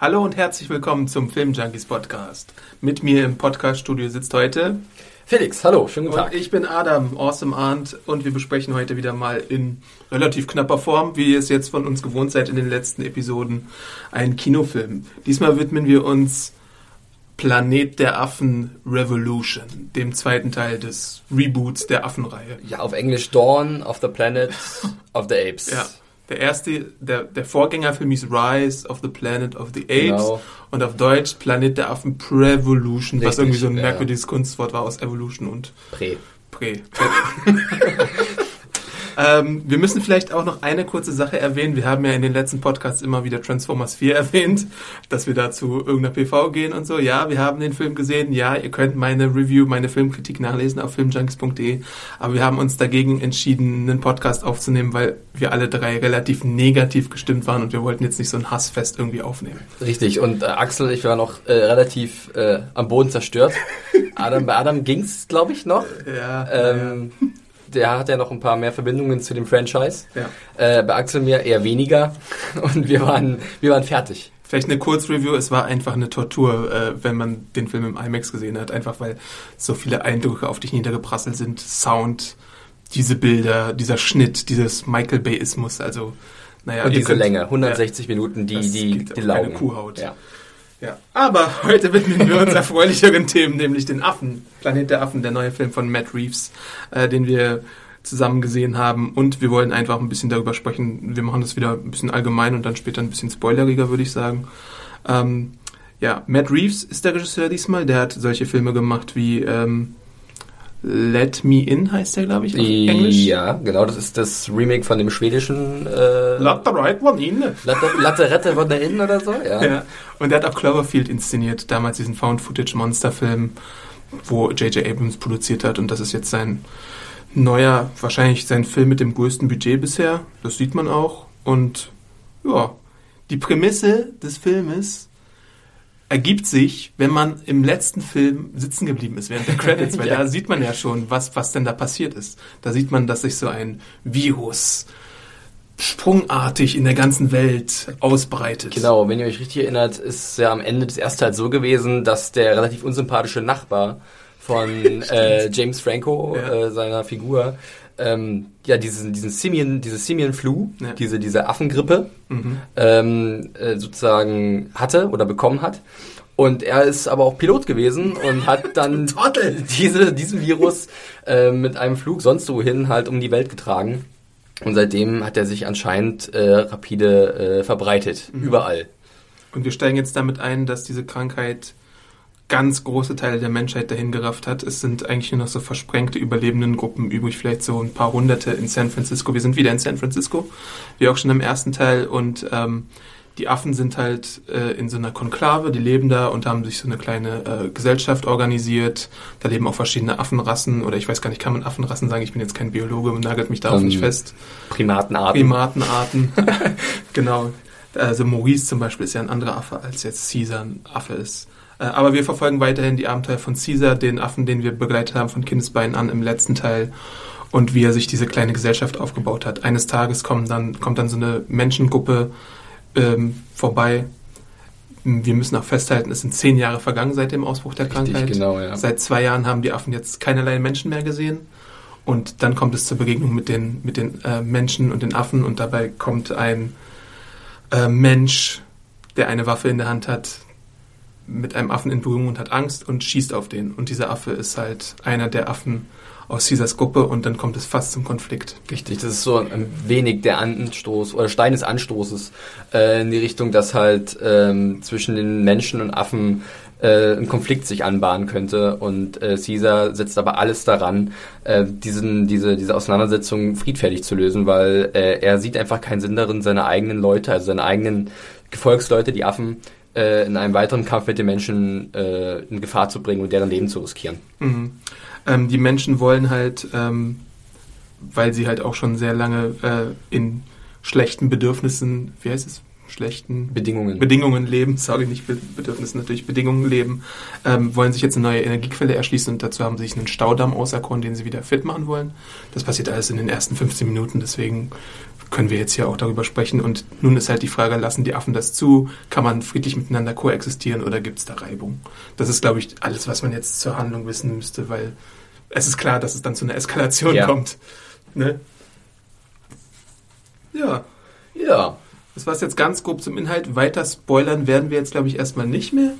Hallo und herzlich willkommen zum Film Junkies Podcast. Mit mir im Podcast-Studio sitzt heute Felix, hallo, schönen guten und Tag. ich bin Adam, Awesome Arndt und wir besprechen heute wieder mal in relativ knapper Form, wie ihr es jetzt von uns gewohnt seid in den letzten Episoden, einen Kinofilm. Diesmal widmen wir uns Planet der Affen Revolution, dem zweiten Teil des Reboots der Affenreihe. Ja, auf Englisch Dawn of the Planet of the Apes. Ja. Der erste, der, der Vorgängerfilm hieß Rise of the Planet of the Apes Genau. und auf Deutsch Planet der Affen Prevolution, was irgendwie so ein ja. merkwürdiges Kunstwort war aus Evolution und Prä. Prä. ähm, wir müssen vielleicht auch noch eine kurze Sache erwähnen. Wir haben ja in den letzten Podcasts immer wieder Transformers 4 erwähnt, dass wir dazu irgendeiner PV gehen und so. Ja, wir haben den Film gesehen. Ja, ihr könnt meine Review, meine Filmkritik nachlesen auf filmjunkies.de. Aber wir haben uns dagegen entschieden, einen Podcast aufzunehmen, weil wir alle drei relativ negativ gestimmt waren und wir wollten jetzt nicht so ein Hassfest irgendwie aufnehmen. Richtig, und äh, Axel, ich war noch äh, relativ äh, am Boden zerstört. Adam, bei Adam ging's, glaube ich, noch. Ja, Ähm, der hat ja noch ein paar mehr Verbindungen zu dem Franchise. ja. Äh, bei Axel mir eher weniger. Und wir waren, wir waren fertig. Vielleicht eine Kurzreview, es war einfach eine Tortur, äh, wenn man den Film im IMAX gesehen hat, einfach weil so viele Eindrücke auf dich niedergeprasselt sind, Sound, diese Bilder, dieser Schnitt, dieses Michael Bayismus, also naja. Und diese Länge, 160 Minuten, die, die, die Laugen. Kuhhaut. Ja. Ja. Aber heute widmen wir uns erfreulicheren Themen, nämlich den Affen. Planet der Affen, der neue Film von Matt Reeves, äh, den wir zusammen gesehen haben. Und wir wollen einfach ein bisschen darüber sprechen. Wir machen das wieder ein bisschen allgemein und dann später ein bisschen spoileriger, würde ich sagen. Ähm, ja, Matt Reeves ist der Regisseur diesmal. Der hat solche Filme gemacht wie ähm, Let Me In, heißt der, glaube ich, auf Englisch. Ja, genau, das ist das Remake von dem schwedischen äh, Let the right one in. Latte, Latte Rette von der Innen oder so, ja. Ja. Und er hat auch Cloverfield inszeniert, damals diesen Found-Footage-Monster-Film, wo J.J. Abrams produziert hat. Und das ist jetzt sein neuer, wahrscheinlich sein Film mit dem größten Budget bisher. Das sieht man auch. Und ja, die Prämisse des Filmes ergibt sich, wenn man im letzten Film sitzen geblieben ist während der Credits, weil Ja. da sieht man ja schon, was, was denn da passiert ist. Da sieht man, dass sich so ein Virus sprungartig in der ganzen Welt ausbreitet. Genau, wenn ihr euch richtig erinnert, ist ja am Ende des ersten Teils so gewesen, dass der relativ unsympathische Nachbar von äh, James Franco, Ja. äh, seiner Figur, ähm, ja, diesen, diesen Simian, diese Simian Flu, Ja. diese, diese Affengrippe, Mhm. ähm, äh, sozusagen hatte oder bekommen hat. Und er ist aber auch Pilot gewesen und hat dann diese, diesen Virus äh, mit einem Flug sonst wohin halt um die Welt getragen. Und seitdem hat er sich anscheinend äh, rapide äh, verbreitet, Mhm. überall. Und wir steigen jetzt damit ein, dass diese Krankheit ganz große Teile der Menschheit dahin gerafft hat. Es sind eigentlich nur noch so versprengte Überlebendengruppen übrig, vielleicht so ein paar Hunderte in San Francisco. Wir sind wieder in San Francisco, wie auch schon im ersten Teil. Und ähm, die Affen sind halt äh, in so einer Konklave, die leben da und haben sich so eine kleine äh, Gesellschaft organisiert. Da leben auch verschiedene Affenrassen oder ich weiß gar nicht, kann man Affenrassen sagen? Ich bin jetzt kein Biologe und nagelt mich darauf Ähm, nicht fest. Primatenarten. Primatenarten. genau. Also Maurice zum Beispiel ist ja ein anderer Affe, als jetzt Caesar ein Affe ist. Äh, Aber wir verfolgen weiterhin die Abenteuer von Caesar, den Affen, den wir begleitet haben von Kindesbeinen an im letzten Teil und wie er sich diese kleine Gesellschaft aufgebaut hat. Eines Tages kommt dann, kommt dann so eine Menschengruppe ähm, vorbei. Wir müssen auch festhalten, es sind zehn Jahre vergangen seit dem Ausbruch der Richtig, Krankheit. genau, ja. Seit zwei Jahren haben die Affen jetzt keinerlei Menschen mehr gesehen. Und dann kommt es zur Begegnung mit den, mit den äh, Menschen und den Affen und dabei kommt ein äh, Mensch, der eine Waffe in der Hand hat, mit einem Affen in Berührung und hat Angst und schießt auf den. Und dieser Affe ist halt einer der Affen aus Caesars Gruppe und dann kommt es fast zum Konflikt. Richtig, das ist so ein wenig der Anstoß oder Stein des Anstoßes äh, in die Richtung, dass halt ähm, zwischen den Menschen und Affen äh, ein Konflikt sich anbahnen könnte. Und äh, Caesar setzt aber alles daran, äh, diesen, diese, diese Auseinandersetzung friedfertig zu lösen, weil äh, er sieht einfach keinen Sinn darin, seine eigenen Leute, also seine eigenen Gefolgsleute, die Affen, äh, in einem weiteren Kampf mit den Menschen äh, in Gefahr zu bringen und deren Leben zu riskieren. Mhm. Ähm, die Menschen wollen halt, ähm, weil sie halt auch schon sehr lange äh, in schlechten Bedürfnissen, wie heißt es? schlechten Bedingungen. Bedingungen leben, sorry, nicht Bedürfnissen, natürlich Bedingungen leben, ähm, wollen sich jetzt eine neue Energiequelle erschließen und dazu haben sie sich einen Staudamm auserkoren, den sie wieder fit machen wollen. Das passiert alles in den ersten 15 Minuten, deswegen können wir jetzt hier auch darüber sprechen. Und nun ist halt die Frage, lassen die Affen das zu? Kann man friedlich miteinander koexistieren oder gibt es da Reibung? Das ist, glaube ich, alles, was man jetzt zur Handlung wissen müsste, weil es ist klar, dass es dann zu einer Eskalation ja. kommt. Ne? Ja. Ja. Das war es jetzt ganz grob zum Inhalt. Weiter spoilern werden wir jetzt, glaube ich, erstmal nicht mehr,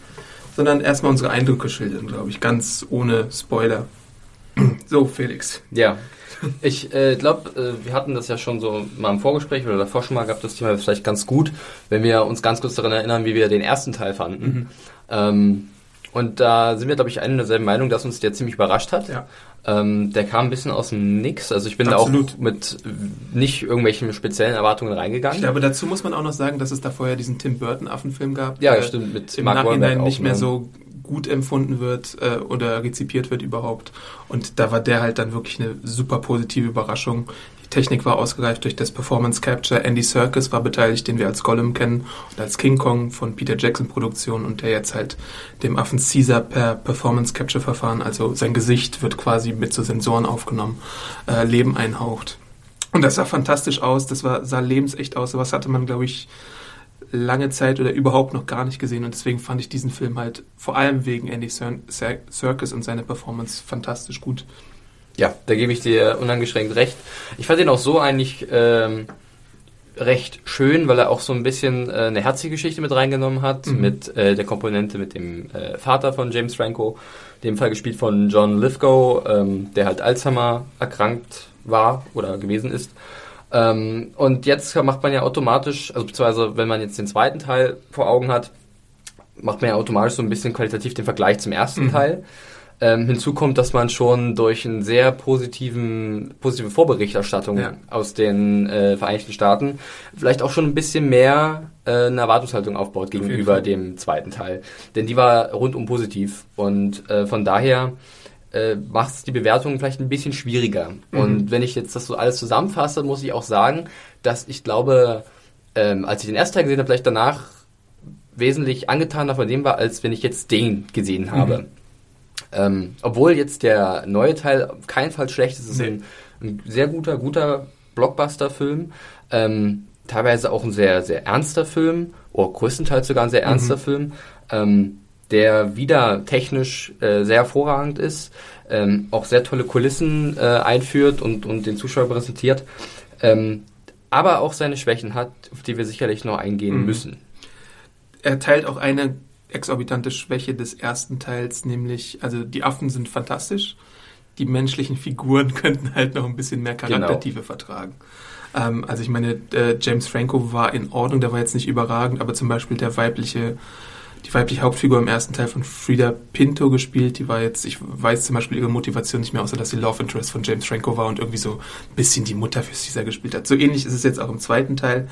sondern erstmal unsere Eindrücke schildern, glaube ich, ganz ohne Spoiler. So, Felix. Ja. Ich äh, glaube, äh, wir hatten das ja schon so mal im Vorgespräch oder davor schon mal gehabt, das Thema vielleicht ganz gut, wenn wir uns ganz kurz daran erinnern, wie wir den ersten Teil fanden. Mhm. Ähm, und da sind wir, glaube ich, eine derselben Meinung, dass uns der ziemlich überrascht hat. Ja. Ähm, der kam ein bisschen aus dem Nix. Also ich bin Absolut. da auch mit nicht irgendwelchen speziellen Erwartungen reingegangen. Ich glaube, dazu muss man auch noch sagen, dass es da vorher diesen Tim Burton Affenfilm gab. Ja, stimmt. Mit im Mark Nachhinein nicht mehr so gut empfunden wird äh, oder rezipiert wird überhaupt. Und da war der halt dann wirklich eine super positive Überraschung. Die Technik war ausgereift durch das Performance Capture. Andy Serkis war beteiligt, den wir als Gollum kennen und als King Kong von Peter Jackson Produktion und der jetzt halt dem Affen Caesar per Performance Capture Verfahren, also sein Gesicht wird quasi mit so Sensoren aufgenommen, äh, Leben einhaucht. Und das sah fantastisch aus, das war, sah lebensecht aus, sowas hatte man, glaube ich, lange Zeit oder überhaupt noch gar nicht gesehen und deswegen fand ich diesen Film halt vor allem wegen Andy Serkis und seiner Performance fantastisch gut. Ja, da gebe ich dir unangeschränkt recht. Ich fand ihn auch so eigentlich ähm, recht schön, weil er auch so ein bisschen äh, eine herzliche Geschichte mit reingenommen hat, mhm. mit äh, der Komponente mit dem äh, Vater von James Franco, dem Fall gespielt von John Lithgow, ähm, der halt Alzheimer erkrankt war oder gewesen ist ähm, und jetzt macht man ja automatisch, also beziehungsweise wenn man jetzt den zweiten Teil vor Augen hat, macht man ja automatisch so ein bisschen qualitativ den Vergleich zum ersten mhm. Teil. Ähm, hinzu kommt, dass man schon durch eine sehr positiven, positive Vorberichterstattung ja. aus den äh, Vereinigten Staaten vielleicht auch schon ein bisschen mehr äh, eine Erwartungshaltung aufbaut gegenüber dem zweiten Teil. Denn die war rundum positiv und äh, von daher äh, macht es die Bewertung vielleicht ein bisschen schwieriger. Mhm. Und wenn ich jetzt das so alles zusammenfasse, muss ich auch sagen, dass ich glaube, ähm, als ich den ersten Teil gesehen habe, vielleicht danach wesentlich angetaner von dem war, als wenn ich jetzt den gesehen habe. Mhm. Ähm, obwohl jetzt der neue Teil auf keinen Fall schlecht ist, es ist nee. ein, ein, sehr guter, guter Blockbuster-Film. Ähm, teilweise auch ein sehr, sehr ernster Film, oder größtenteils sogar ein sehr ernster mhm. Film. Ähm, der wieder technisch äh, sehr hervorragend ist, ähm, auch sehr tolle Kulissen äh, einführt und, und den Zuschauer präsentiert, ähm, aber auch seine Schwächen hat, auf die wir sicherlich noch eingehen mhm. müssen. Er teilt auch eine exorbitante Schwäche des ersten Teils, nämlich, also die Affen sind fantastisch, die menschlichen Figuren könnten halt noch ein bisschen mehr Charaktertiefe genau. vertragen. Ähm, also ich meine, äh, James Franco war in Ordnung, der war jetzt nicht überragend, aber zum Beispiel der weibliche die weibliche Hauptfigur im ersten Teil von Frida Pinto gespielt. Die war jetzt, ich weiß zum Beispiel ihre Motivation nicht mehr, außer dass sie Love Interest von James Franco war und irgendwie so ein bisschen die Mutter für Caesar gespielt hat. So ähnlich ist es jetzt auch im zweiten Teil.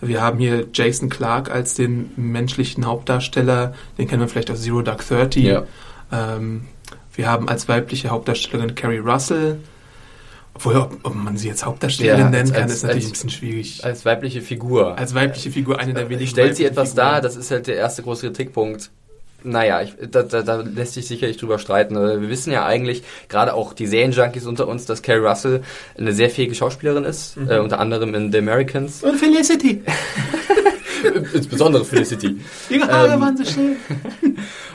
Wir haben hier Jason Clark als den menschlichen Hauptdarsteller. Den kennen wir vielleicht aus Zero Dark Thirty. Ja. Ähm, wir haben als weibliche Hauptdarstellerin Carrie Russell. Obwohl, ob, ob, man sie jetzt Hauptdarstellerin ja, nennen kann, als, ist natürlich als, ein bisschen schwierig. Als weibliche Figur. Als weibliche Figur, eine der wenigen. Stellt sie etwas Figuren. dar, das ist halt der erste große Kritikpunkt. Naja, ich, da, da, da lässt sich sicherlich drüber streiten. Wir wissen ja eigentlich, gerade auch die Serienjunkies unter uns, dass Carrie Russell eine sehr fähige Schauspielerin ist, mhm. äh, unter anderem in The Americans. Und Felicity. Insbesondere Felicity. Die Haare ähm, waren so schön.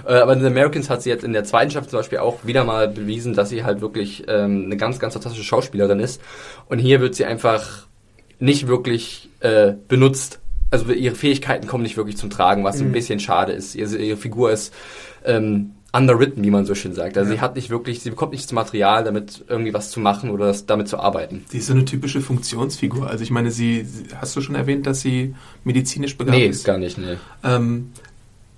Äh, aber in The Americans hat sie jetzt in der zweiten Staffel zum Beispiel auch wieder mal bewiesen, dass sie halt wirklich ähm, eine ganz, ganz fantastische Schauspielerin ist. Und hier wird sie einfach nicht wirklich äh, benutzt. Also ihre Fähigkeiten kommen nicht wirklich zum Tragen, was mhm. ein bisschen schade ist. Ihre, ihre Figur ist ähm, underwritten, wie man so schön sagt. Also ja. sie hat nicht wirklich, sie bekommt nicht das Material, damit irgendwie was zu machen oder das, damit zu arbeiten. Sie ist so eine typische Funktionsfigur. Also ich meine, sie, hast du schon erwähnt, dass sie medizinisch begabt nee, ist? Nee, gar nicht, nee. Ähm,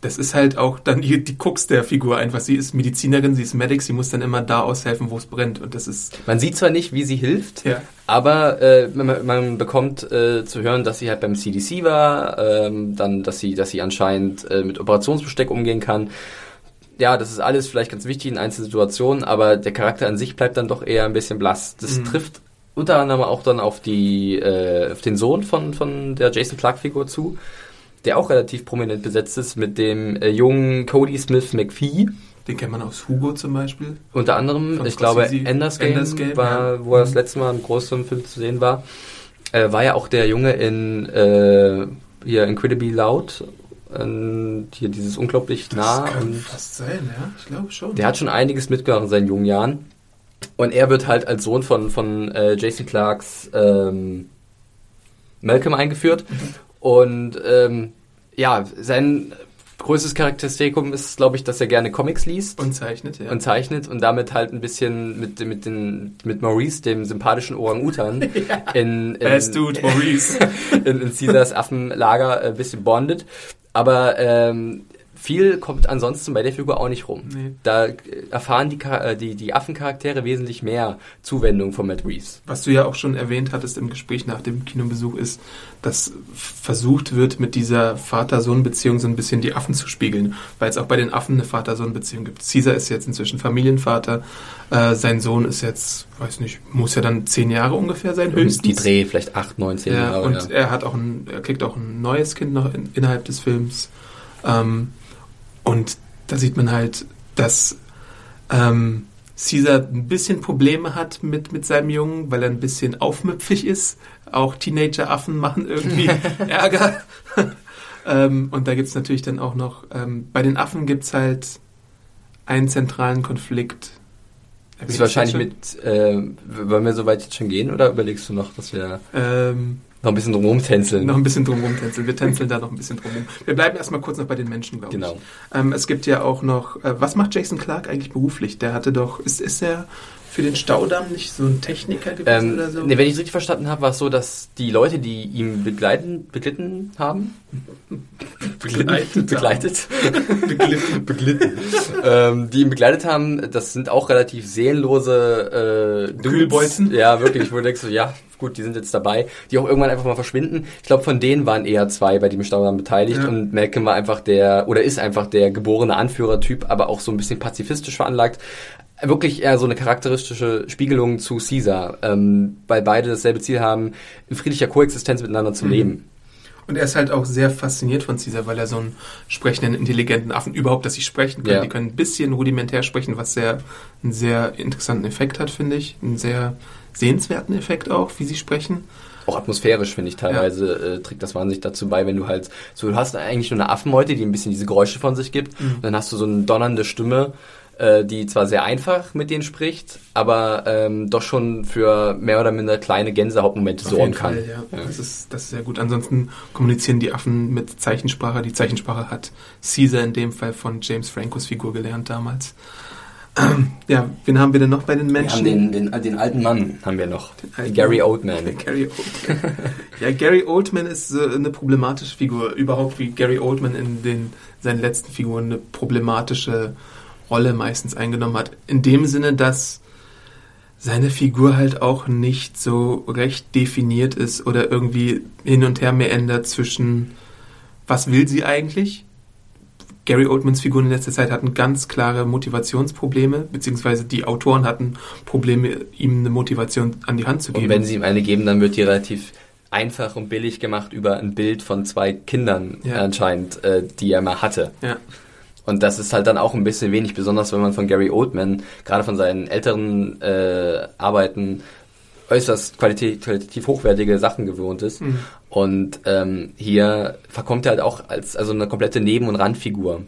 das ist halt auch dann die, die Krux der Figur einfach. Sie ist Medizinerin, sie ist Medic, sie muss dann immer da aushelfen, wo es brennt. Und das ist. Man sieht zwar nicht, wie sie hilft, Ja. aber äh, man, man bekommt äh, zu hören, dass sie halt beim CDC war, ähm, dann, dass sie, dass sie anscheinend äh, mit Operationsbesteck umgehen kann. Ja, das ist alles vielleicht ganz wichtig in Einzelsituationen, aber der Charakter an sich bleibt dann doch eher ein bisschen blass. Das Mhm. trifft unter anderem auch dann auf die, äh, auf den Sohn von, von der Jason Clark-Figur zu, der auch relativ prominent besetzt ist mit dem äh, jungen Cody Smith McPhee. Den kennt man aus Hugo zum Beispiel. Unter anderem, Von ich glaube, Scorsese. Enders Game, Ender's Game, war, ja. wo er das Mhm. letzte Mal im großen Film zu sehen war. Äh, war ja auch der Junge in äh, hier Incredibly Loud. Ähm, hier dieses unglaublich nah. das kann Und fast sein, ja. Ich glaube schon. der hat schon einiges mitgemacht in seinen jungen Jahren. Und er wird halt als Sohn von, von äh, Jason Clarks ähm, Malcolm eingeführt. Und ähm, ja, sein größtes Charakteristikum ist, glaube ich, dass er gerne Comics liest und zeichnet, ja. und zeichnet und damit halt ein bisschen mit, mit, den, mit Maurice, dem sympathischen Orang-Utan, in, in, Best Dude, Maurice. in, in Caesars Affenlager ein bisschen bondet. Aber ähm, viel kommt ansonsten bei der Figur auch nicht rum. Nee. Da äh, erfahren die, äh, die, die Affencharaktere wesentlich mehr Zuwendung von Matt Reeves. Was du ja auch schon erwähnt hattest im Gespräch nach dem Kinobesuch ist, dass versucht wird, mit dieser Vater-Sohn-Beziehung so ein bisschen die Affen zu spiegeln, weil es auch bei den Affen eine Vater-Sohn-Beziehung gibt. Caesar ist jetzt inzwischen Familienvater, äh, sein Sohn ist jetzt, weiß nicht, muss ja dann zehn Jahre ungefähr sein, höchstens. Die Dreh vielleicht 8, 9, 10 ja, Jahre. und ja. er hat auch ein, er kriegt auch ein neues Kind noch in, innerhalb des Films. Ähm, und da sieht man halt, dass ähm, Caesar ein bisschen Probleme hat mit, mit seinem Jungen, weil er ein bisschen aufmüpfig ist. Auch Teenager-Affen machen irgendwie Ärger. ähm, und da gibt's natürlich dann auch noch, ähm, bei den Affen gibt's halt einen zentralen Konflikt. Das ist wahrscheinlich mit, äh, wollen wir so weit jetzt schon gehen oder überlegst du noch, dass wir Ähm, noch ein bisschen drum rumtänzeln? noch ein bisschen drumherum tänzeln. Wir tänzeln da noch ein bisschen drumherum. Wir bleiben erstmal kurz noch bei den Menschen, glaube Genau. ich. Ähm, es gibt ja auch noch, äh, was macht Jason Clark eigentlich beruflich? Der hatte doch, ist, ist er für den Staudamm nicht so ein Techniker gewesen Ähm, oder so? nee, wenn ich es richtig verstanden habe, war es so, dass die Leute, die ihn begleiten, beglitten haben, Begleitet begleitet, Beglitten. beglitten, ähm, die ihn begleitet haben, das sind auch relativ seelenlose äh. Kühlbolzen? Ja, wirklich, wo du denkst, so, ja, gut, die sind jetzt dabei, die auch irgendwann einfach mal verschwinden. Ich glaube, von denen waren eher zwei bei dem Staudamm beteiligt Ja. und Malcolm war einfach der, oder ist einfach der geborene Anführertyp, aber auch so ein bisschen pazifistisch veranlagt. Wirklich eher so eine charakteristische Spiegelung zu Caesar, ähm, weil beide dasselbe Ziel haben, in friedlicher Koexistenz miteinander zu Mhm. leben. Und er ist halt auch sehr fasziniert von Caesar, weil er so einen sprechenden, intelligenten Affen überhaupt, dass sie sprechen können. Ja. Die können ein bisschen rudimentär sprechen, was sehr, einen sehr interessanten Effekt hat, finde ich. Einen sehr sehenswerten Effekt auch, wie sie sprechen. Auch atmosphärisch, finde ich, teilweise äh, trägt das wahnsinnig dazu bei, wenn du halt, so du hast eigentlich nur eine Affenmeute, die ein bisschen diese Geräusche von sich gibt, Mhm. und dann hast du so eine donnernde Stimme, äh, die zwar sehr einfach mit denen spricht, aber ähm, doch schon für mehr oder minder kleine Gänsehautmomente Auf sorgen kann. Fall, ja. Das, ist, das ist sehr gut. Ansonsten kommunizieren die Affen mit Zeichensprache. Die Zeichensprache hat Caesar in dem Fall von James Francos Figur gelernt damals. Ähm, ja, wen haben wir denn noch bei den Wir Menschen? haben den, den, den alten Mann, haben wir noch. Gary. Oldman. Gary Oldman. ja, Gary Oldman ist äh, eine problematische Figur. Überhaupt wie Gary Oldman in den, seinen letzten Figuren eine problematische Rolle meistens eingenommen hat. In dem Sinne, dass seine Figur halt auch nicht so recht definiert ist oder irgendwie hin und her mehr ändert zwischen was will sie eigentlich? Gary Oldmans Figuren in letzter Zeit hatten ganz klare Motivationsprobleme, beziehungsweise die Autoren hatten Probleme, ihm eine Motivation an die Hand zu geben. Und wenn sie ihm eine geben, dann wird die relativ einfach und billig gemacht über ein Bild von zwei Kindern Ja. anscheinend, äh, die er mal hatte. ja. Und das ist halt dann auch ein bisschen wenig, besonders wenn man von Gary Oldman, gerade von seinen älteren äh, Arbeiten, äußerst qualitativ, qualitativ hochwertige Sachen gewohnt ist. Mhm. Und ähm, hier verkommt er halt auch als also eine komplette Neben- und Randfigur.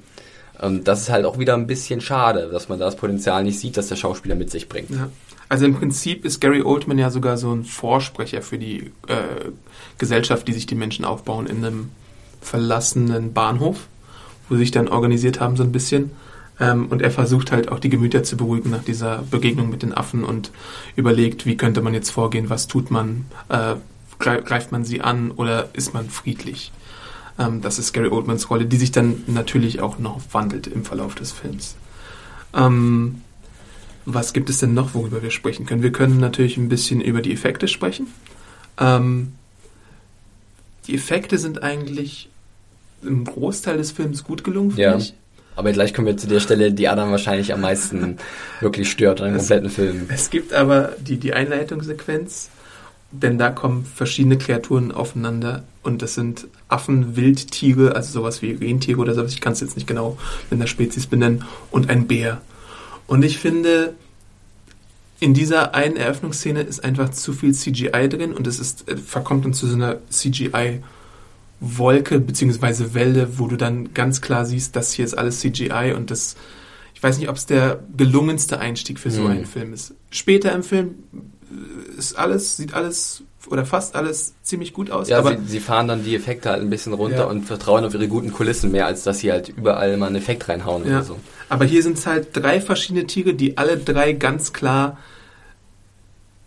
Und das ist halt auch wieder ein bisschen schade, dass man da das Potenzial nicht sieht, dass der Schauspieler mit sich bringt. Ja. Also im Prinzip ist Gary Oldman ja sogar so ein Vorsprecher für die äh, Gesellschaft, die sich die Menschen aufbauen in einem verlassenen Bahnhof, wo sie sich dann organisiert haben so ein bisschen. Ähm, und er versucht halt auch die Gemüter zu beruhigen nach dieser Begegnung mit den Affen und überlegt, wie könnte man jetzt vorgehen, was tut man, äh, greif- greift man sie an oder ist man friedlich. Ähm, das ist Gary Oldmans Rolle, die sich dann natürlich auch noch wandelt im Verlauf des Films. Ähm, was gibt es denn noch, worüber wir sprechen können? Wir können natürlich ein bisschen über die Effekte sprechen. Ähm, die Effekte sind eigentlich im Großteil des Films gut gelungen, finde ja. ich. Aber gleich kommen wir zu der Stelle, die Adam wahrscheinlich am meisten wirklich stört an dem kompletten Film. Es gibt aber die, die Einleitungssequenz, denn da kommen verschiedene Kreaturen aufeinander und das sind Affen, Wildtiere, also sowas wie Rentiere oder sowas, ich kann es jetzt nicht genau in der Spezies benennen, und ein Bär. Und ich finde, in dieser einen Eröffnungsszene ist einfach zu viel CGI drin und es ist, äh, verkommt dann zu so einer CGI-Wolke bzw. Welle, wo du dann ganz klar siehst, das hier ist alles CGI und das, ich weiß nicht, ob es der gelungenste Einstieg für so mhm. einen Film ist. Später im Film äh, ist alles, sieht alles oder fast alles ziemlich gut aus. Ja, aber sie, sie fahren dann die Effekte halt ein bisschen runter ja. und vertrauen auf ihre guten Kulissen mehr, als dass sie halt überall mal einen Effekt reinhauen ja. oder so. Aber hier sind es halt drei verschiedene Tiere, die alle drei ganz klar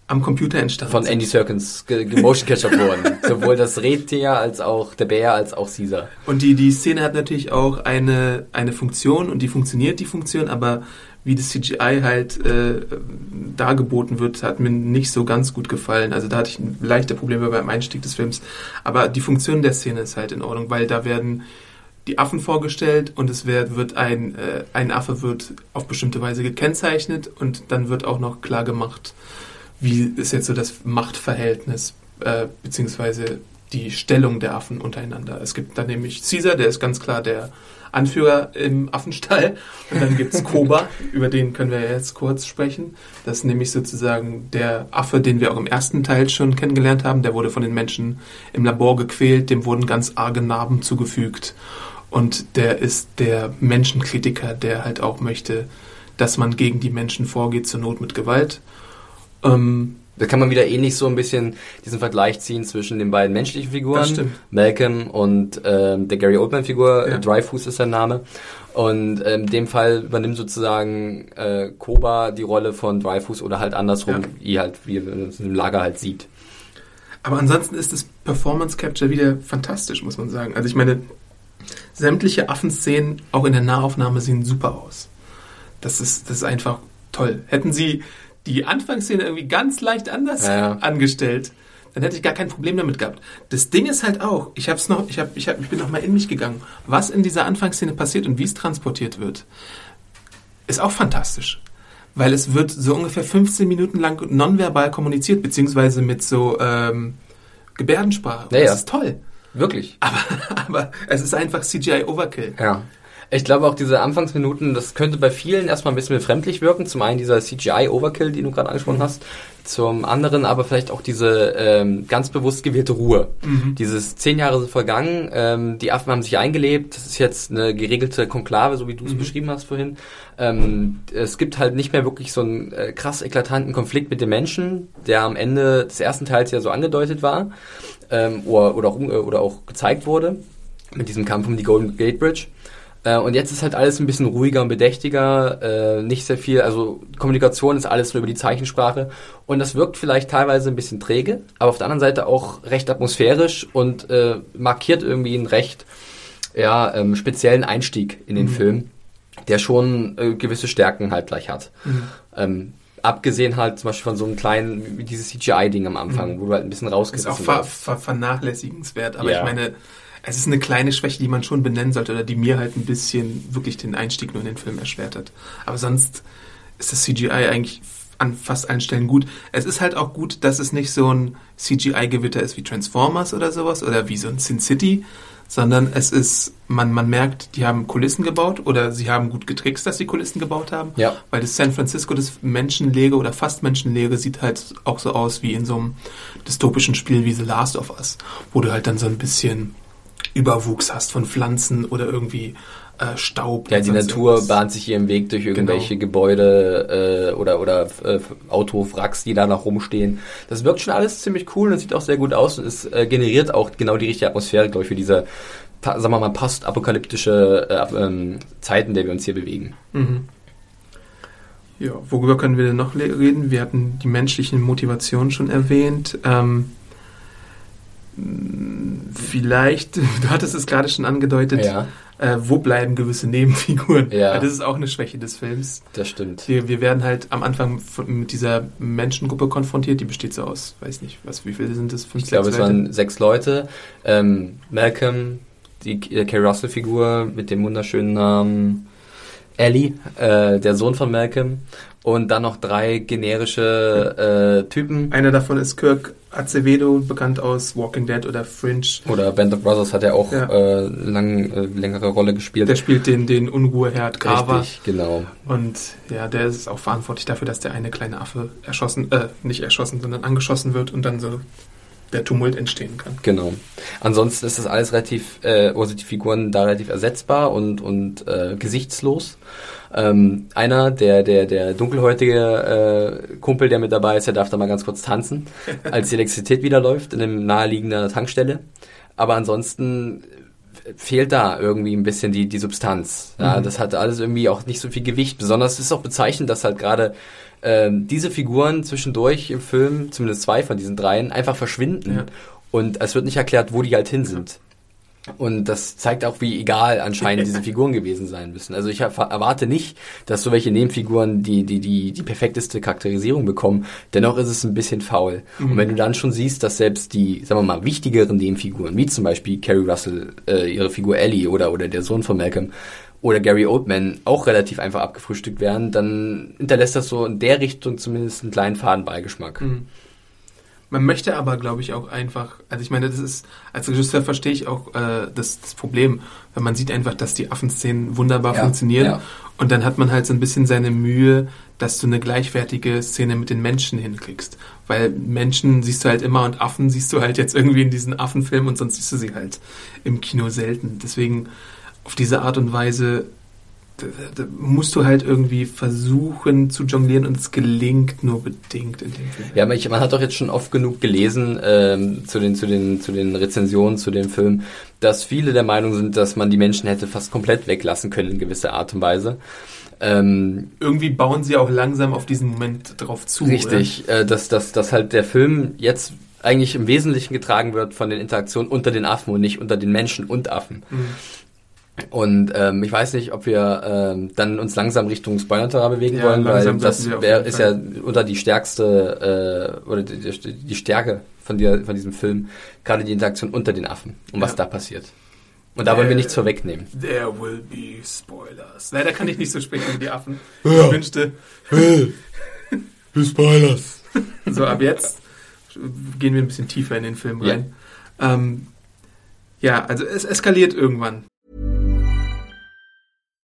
am Computer entstanden Von Andy Serkins gemotion captured wurden. Sowohl das Rentier als auch der Bär als auch Caesar. Und die, die Szene hat natürlich auch eine, eine Funktion und die funktioniert, die Funktion, aber wie das CGI halt äh, dargeboten wird, hat mir nicht so ganz gut gefallen. Also da hatte ich leichte Probleme beim Einstieg des Films. Aber die Funktion der Szene ist halt in Ordnung, weil da werden die Affen vorgestellt und es wird, wird ein, äh, ein Affe wird auf bestimmte Weise gekennzeichnet und dann wird auch noch klar gemacht, wie ist jetzt so das Machtverhältnis äh, beziehungsweise die Stellung der Affen untereinander. Es gibt dann nämlich Caesar, der ist ganz klar der Anführer im Affenstall. Und dann gibt es Koba, über den können wir jetzt kurz sprechen. Das ist nämlich sozusagen der Affe, den wir auch im ersten Teil schon kennengelernt haben. Der wurde von den Menschen im Labor gequält, dem wurden ganz arge Narben zugefügt. Und der ist der Menschenkritiker, der halt auch möchte, dass man gegen die Menschen vorgeht, zur Not mit Gewalt. Ähm, da kann man wieder ähnlich so ein bisschen diesen Vergleich ziehen zwischen den beiden menschlichen Figuren, Malcolm und ähm, der Gary Oldman-Figur, ja. Dreyfus ist sein Name. Und ähm, in dem Fall übernimmt sozusagen äh, Koba die Rolle von Dreyfus oder halt andersrum, ja. wie halt wie man es im Lager halt sieht. Aber ansonsten ist das Performance Capture wieder fantastisch, muss man sagen. Also ich meine, sämtliche Affenszenen, auch in der Nahaufnahme, sehen super aus. Das ist, das ist einfach toll. Hätten sie die Anfangsszene irgendwie ganz leicht anders ja. angestellt, dann hätte ich gar kein Problem damit gehabt. Das Ding ist halt auch, ich hab's noch, ich, hab, ich, hab, ich bin noch mal in mich gegangen, was in dieser Anfangsszene passiert und wie es transportiert wird, ist auch fantastisch. Weil es wird so ungefähr 15 Minuten lang nonverbal kommuniziert, beziehungsweise mit so ähm, Gebärdensprache. Ja, das ist toll. Wirklich. Aber, aber es ist einfach CGI Overkill. Ja. Ich glaube auch diese Anfangsminuten, das könnte bei vielen erstmal ein bisschen befremdlich wirken. Zum einen dieser CGI-Overkill, den du gerade angesprochen hast. Zum anderen aber vielleicht auch diese ähm, ganz bewusst gewählte Ruhe. Mhm. Dieses zehn Jahre sind vergangen, ähm, die Affen haben sich eingelebt, das ist jetzt eine geregelte Konklave, so wie du es mhm. beschrieben hast vorhin. Ähm, es gibt halt nicht mehr wirklich so einen äh, krass eklatanten Konflikt mit den Menschen, der am Ende des ersten Teils ja so angedeutet war ähm, oder, oder, auch, oder auch gezeigt wurde mit diesem Kampf um die Golden Gate Bridge. Äh, und jetzt ist halt alles ein bisschen ruhiger und bedächtiger, äh, nicht sehr viel, also Kommunikation ist alles nur über die Zeichensprache und das wirkt vielleicht teilweise ein bisschen träge, aber auf der anderen Seite auch recht atmosphärisch und äh, markiert irgendwie einen recht ja, ähm, speziellen Einstieg in den mhm. Film, der schon äh, gewisse Stärken halt gleich hat. Mhm. Ähm, abgesehen halt zum Beispiel von so einem kleinen, wie dieses CGI-Ding am Anfang, mhm. wo du halt ein bisschen rausgerissen Ist auch ver ver vernachlässigenswert, aber ja. ich meine, es ist eine kleine Schwäche, die man schon benennen sollte oder die mir halt ein bisschen wirklich den Einstieg nur in den Film erschwert hat. Aber sonst ist das CGI eigentlich an fast allen Stellen gut. Es ist halt auch gut, dass es nicht so ein CGI-Gewitter ist wie Transformers oder sowas oder wie so ein Sin City, sondern es ist, man, man merkt, die haben Kulissen gebaut oder sie haben gut getrickst, dass sie Kulissen gebaut haben. Ja. Weil das San Francisco, das menschenleere oder fast menschenleere, sieht halt auch so aus wie in so einem dystopischen Spiel wie The Last of Us, wo du halt dann so ein bisschen Überwuchs hast von Pflanzen oder irgendwie äh, Staub. Ja, die Natur irgendwas. bahnt sich ihren Weg durch irgendwelche genau. Gebäude äh, oder, oder äh, Autowracks, die da noch rumstehen. Das wirkt schon alles ziemlich cool und sieht auch sehr gut aus und es äh, generiert auch genau die richtige Atmosphäre, glaube ich, für diese, sagen wir mal, postapokalyptische äh, ähm, Zeiten, in der wir uns hier bewegen. Mhm. Ja, worüber können wir denn noch reden? Wir hatten die menschlichen Motivationen schon erwähnt. Ähm, Vielleicht, du hattest es gerade schon angedeutet, Ja. äh, wo bleiben gewisse Nebenfiguren? Ja. Das ist auch eine Schwäche des Films. Das stimmt. Wir, wir werden halt am Anfang von, mit dieser Menschengruppe konfrontiert, die besteht so aus, weiß nicht, was, wie viele sind das? Fünf, Ich glaube, es sechs Leute? waren sechs Leute. Ähm, Malcolm, die äh, Kerry Russell-Figur mit dem wunderschönen Namen Ellie, äh, der Sohn von Malcolm. Und dann noch drei generische äh, Typen. Einer davon ist Kirk Acevedo, bekannt aus Walking Dead oder Fringe. Oder Band of Brothers hat er auch Ja. äh, lang, äh, längere Rolle gespielt. Der spielt den, den Unruheherd Carver. Richtig, genau. Und ja, der ist auch verantwortlich dafür, dass der eine kleine Affe erschossen, äh, nicht erschossen, sondern angeschossen wird und dann so der Tumult entstehen kann. Genau. Ansonsten ist das alles relativ, äh, also die Figuren da relativ ersetzbar und, und äh, gesichtslos. Ähm, einer, der, der, der dunkelhäutige äh, Kumpel, der mit dabei ist, der darf da mal ganz kurz tanzen, als die Elektrizität wieder läuft in einem naheliegenden Tankstelle. Aber ansonsten fehlt da irgendwie ein bisschen die, die Substanz. Ja, Mhm. Das hat alles irgendwie auch nicht so viel Gewicht. Besonders ist auch bezeichnend, dass halt gerade ähm, diese Figuren zwischendurch im Film, zumindest zwei von diesen dreien, einfach verschwinden. Ja. Und es wird nicht erklärt, wo die halt hin sind. Und das zeigt auch, wie egal anscheinend diese Figuren gewesen sein müssen. Also ich erwarte nicht, dass so welche Nebenfiguren die, die, die, die perfekteste Charakterisierung bekommen. Dennoch ist es ein bisschen faul. Und wenn du dann schon siehst, dass selbst die, sagen wir mal, wichtigeren Nebenfiguren, wie zum Beispiel Carrie Russell, äh, ihre Figur Ellie oder, oder der Sohn von Malcolm, oder Gary Oldman auch relativ einfach abgefrühstückt werden, dann hinterlässt das so in der Richtung zumindest einen kleinen Fadenbeigeschmack. Mhm. Man möchte aber, glaube ich, auch einfach, also ich meine, das ist, als Regisseur verstehe ich auch äh, das, das Problem, weil man sieht einfach, dass die Affenszenen wunderbar Ja, funktionieren ja. und dann hat man halt so ein bisschen seine Mühe, dass du eine gleichwertige Szene mit den Menschen hinkriegst. Weil Menschen siehst du halt immer und Affen siehst du halt jetzt irgendwie in diesen Affenfilmen und sonst siehst du sie halt im Kino selten. Deswegen auf diese Art und Weise musst du halt irgendwie versuchen zu jonglieren und es gelingt nur bedingt in dem Film. Ja, aber ich, man hat doch jetzt schon oft genug gelesen ähm, zu, den, zu, den, zu den Rezensionen zu dem Film, dass viele der Meinung sind, dass man die Menschen hätte fast komplett weglassen können in gewisser Art und Weise. Ähm, irgendwie bauen sie auch langsam auf diesen Moment drauf zu. richtig, äh, dass, dass, dass halt der Film jetzt eigentlich im Wesentlichen getragen wird von den Interaktionen unter den Affen und nicht unter den Menschen und Affen. Mhm. Und ähm, ich weiß nicht, ob wir ähm, dann uns langsam Richtung Spoiler bewegen Ja, wollen, weil das wär, ist ja unter die stärkste äh, oder die, die, Stärke von, der, von diesem Film, gerade die Interaktion unter den Affen und was Ja. da passiert. Und da wollen wir nichts vorwegnehmen. There will be spoilers. Leider kann ich nicht so sprechen wie die Affen. Ich wünschte. Spoilers. So, ab jetzt gehen wir ein bisschen tiefer in den Film Ja. rein. Ähm, ja, also es eskaliert irgendwann.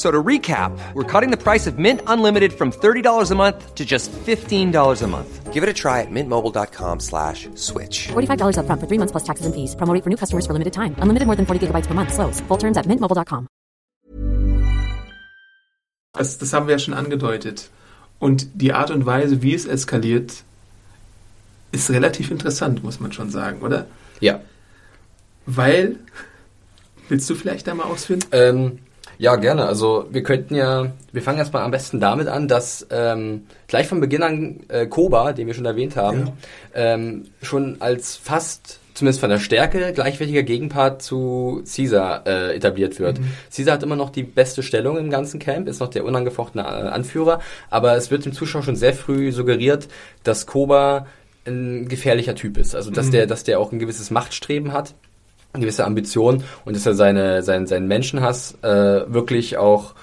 So to recap, we're cutting the price of Mint Unlimited from $30 a month to just $15 a month. Give it a try at mintmobile.com slash switch. $45 upfront for three months plus taxes and fees. Promo for new customers for limited time. Unlimited more than 40 gigabytes per month. Slows. Full terms at mintmobile.com. Das, das haben wir ja schon angedeutet. Und die Art und Weise, wie es eskaliert, ist relativ interessant, muss man schon sagen, oder? Ja. Weil, willst du vielleicht da mal ausführen? Ähm, ja, gerne. Also wir könnten ja, wir fangen erstmal am besten damit an, dass ähm, gleich von Beginn an äh, Koba, den wir schon erwähnt haben, ähm, schon als fast zumindest von der Stärke gleichwertiger Gegenpart zu Caesar äh, etabliert wird. Caesar hat immer noch die beste Stellung im ganzen Camp, ist noch der unangefochtene äh, Anführer, aber es wird dem Zuschauer schon sehr früh suggeriert, dass Koba ein gefährlicher Typ ist. Also dass der, dass der auch ein gewisses Machtstreben hat gewisse Ambition und dass er seine, seinen, seinen Menschenhass äh, wirklich auch